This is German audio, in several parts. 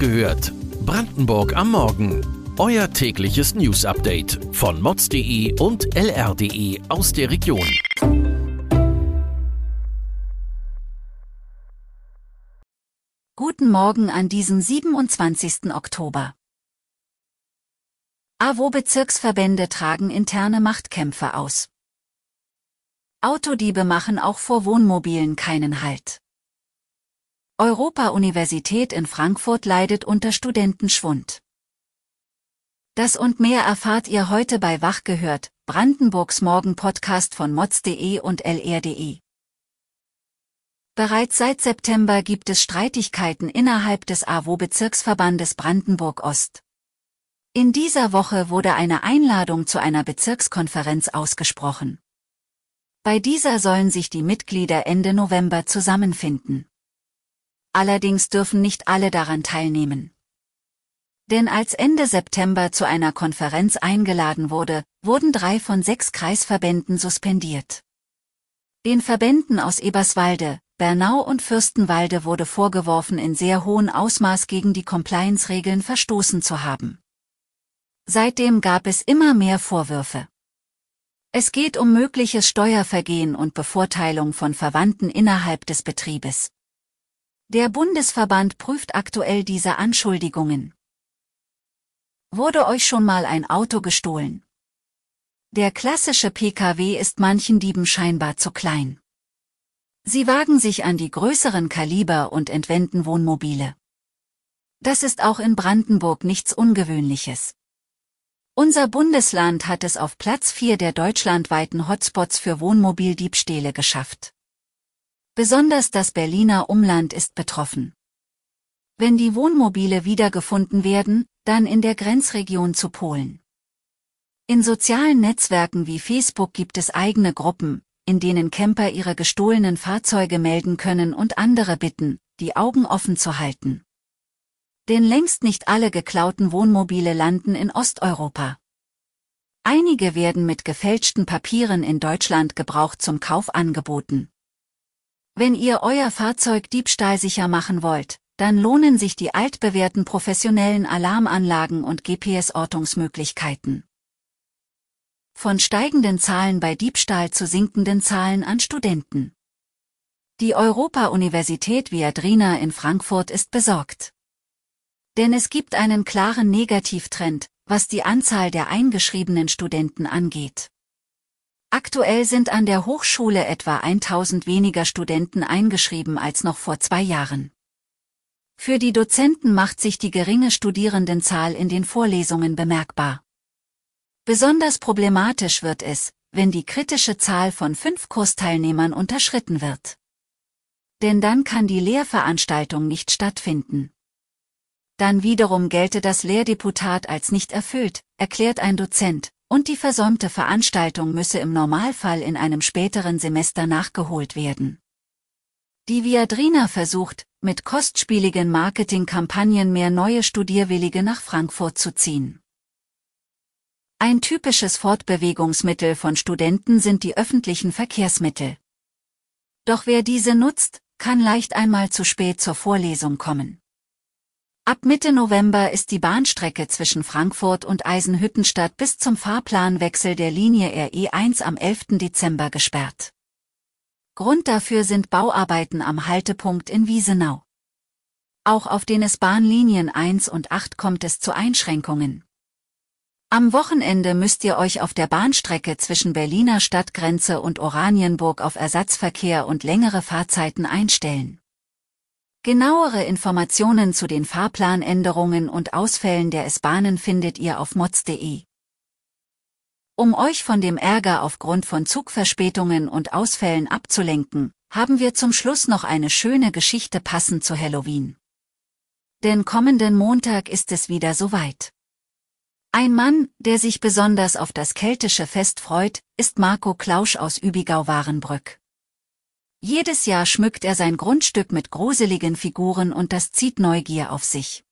gehört. Brandenburg am Morgen. Euer tägliches News-Update von mods.de und lr.de aus der Region. Guten Morgen an diesem 27. Oktober. AWO-Bezirksverbände tragen interne Machtkämpfe aus. Autodiebe machen auch vor Wohnmobilen keinen Halt. Europa-Universität in Frankfurt leidet unter Studentenschwund. Das und mehr erfahrt ihr heute bei Wach gehört, Brandenburgs Morgen-Podcast von mods.de und lr.de. Bereits seit September gibt es Streitigkeiten innerhalb des AWO-Bezirksverbandes Brandenburg-Ost. In dieser Woche wurde eine Einladung zu einer Bezirkskonferenz ausgesprochen. Bei dieser sollen sich die Mitglieder Ende November zusammenfinden. Allerdings dürfen nicht alle daran teilnehmen. Denn als Ende September zu einer Konferenz eingeladen wurde, wurden drei von sechs Kreisverbänden suspendiert. Den Verbänden aus Eberswalde, Bernau und Fürstenwalde wurde vorgeworfen, in sehr hohem Ausmaß gegen die Compliance-Regeln verstoßen zu haben. Seitdem gab es immer mehr Vorwürfe. Es geht um mögliches Steuervergehen und Bevorteilung von Verwandten innerhalb des Betriebes. Der Bundesverband prüft aktuell diese Anschuldigungen. Wurde euch schon mal ein Auto gestohlen? Der klassische Pkw ist manchen Dieben scheinbar zu klein. Sie wagen sich an die größeren Kaliber und entwenden Wohnmobile. Das ist auch in Brandenburg nichts Ungewöhnliches. Unser Bundesland hat es auf Platz 4 der deutschlandweiten Hotspots für Wohnmobildiebstähle geschafft. Besonders das Berliner Umland ist betroffen. Wenn die Wohnmobile wiedergefunden werden, dann in der Grenzregion zu Polen. In sozialen Netzwerken wie Facebook gibt es eigene Gruppen, in denen Camper ihre gestohlenen Fahrzeuge melden können und andere bitten, die Augen offen zu halten. Denn längst nicht alle geklauten Wohnmobile landen in Osteuropa. Einige werden mit gefälschten Papieren in Deutschland gebraucht zum Kauf angeboten. Wenn ihr euer Fahrzeug diebstahlsicher machen wollt, dann lohnen sich die altbewährten professionellen Alarmanlagen und GPS-Ortungsmöglichkeiten. Von steigenden Zahlen bei Diebstahl zu sinkenden Zahlen an Studenten. Die Europa-Universität Viadrina in Frankfurt ist besorgt. Denn es gibt einen klaren Negativtrend, was die Anzahl der eingeschriebenen Studenten angeht. Aktuell sind an der Hochschule etwa 1000 weniger Studenten eingeschrieben als noch vor zwei Jahren. Für die Dozenten macht sich die geringe Studierendenzahl in den Vorlesungen bemerkbar. Besonders problematisch wird es, wenn die kritische Zahl von fünf Kursteilnehmern unterschritten wird. Denn dann kann die Lehrveranstaltung nicht stattfinden. Dann wiederum gelte das Lehrdeputat als nicht erfüllt, erklärt ein Dozent, und die versäumte Veranstaltung müsse im Normalfall in einem späteren Semester nachgeholt werden. Die Viadrina versucht, mit kostspieligen Marketingkampagnen mehr neue Studierwillige nach Frankfurt zu ziehen. Ein typisches Fortbewegungsmittel von Studenten sind die öffentlichen Verkehrsmittel. Doch wer diese nutzt, kann leicht einmal zu spät zur Vorlesung kommen. Ab Mitte November ist die Bahnstrecke zwischen Frankfurt und Eisenhüttenstadt bis zum Fahrplanwechsel der Linie RE1 am 11. Dezember gesperrt. Grund dafür sind Bauarbeiten am Haltepunkt in Wiesenau. Auch auf den S-Bahn-Linien 1 und 8 kommt es zu Einschränkungen. Am Wochenende müsst ihr euch auf der Bahnstrecke zwischen Berliner Stadtgrenze und Oranienburg auf Ersatzverkehr und längere Fahrzeiten einstellen. Genauere Informationen zu den Fahrplanänderungen und Ausfällen der S-Bahnen findet ihr auf mods.de. Um euch von dem Ärger aufgrund von Zugverspätungen und Ausfällen abzulenken, haben wir zum Schluss noch eine schöne Geschichte passend zu Halloween. Denn kommenden Montag ist es wieder soweit. Ein Mann, der sich besonders auf das keltische Fest freut, ist Marco Klausch aus Übigau-Warenbrück. Jedes Jahr schmückt er sein Grundstück mit gruseligen Figuren und das zieht Neugier auf sich.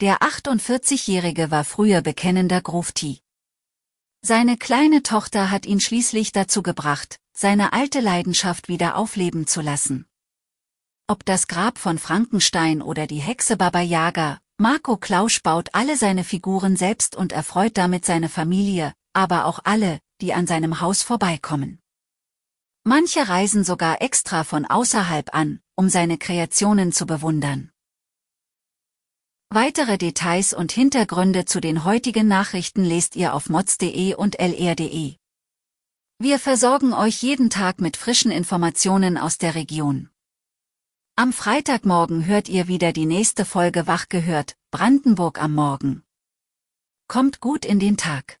Der 48-Jährige war früher bekennender Grufti. Seine kleine Tochter hat ihn schließlich dazu gebracht, seine alte Leidenschaft wieder aufleben zu lassen. Ob das Grab von Frankenstein oder die Hexe Baba Yaga, Marco Klausch baut alle seine Figuren selbst und erfreut damit seine Familie, aber auch alle, die an seinem Haus vorbeikommen. Manche reisen sogar extra von außerhalb an, um seine Kreationen zu bewundern. Weitere Details und Hintergründe zu den heutigen Nachrichten lest ihr auf mods.de und lr.de. Wir versorgen euch jeden Tag mit frischen Informationen aus der Region. Am Freitagmorgen hört ihr wieder die nächste Folge Wach gehört, Brandenburg am Morgen. Kommt gut in den Tag.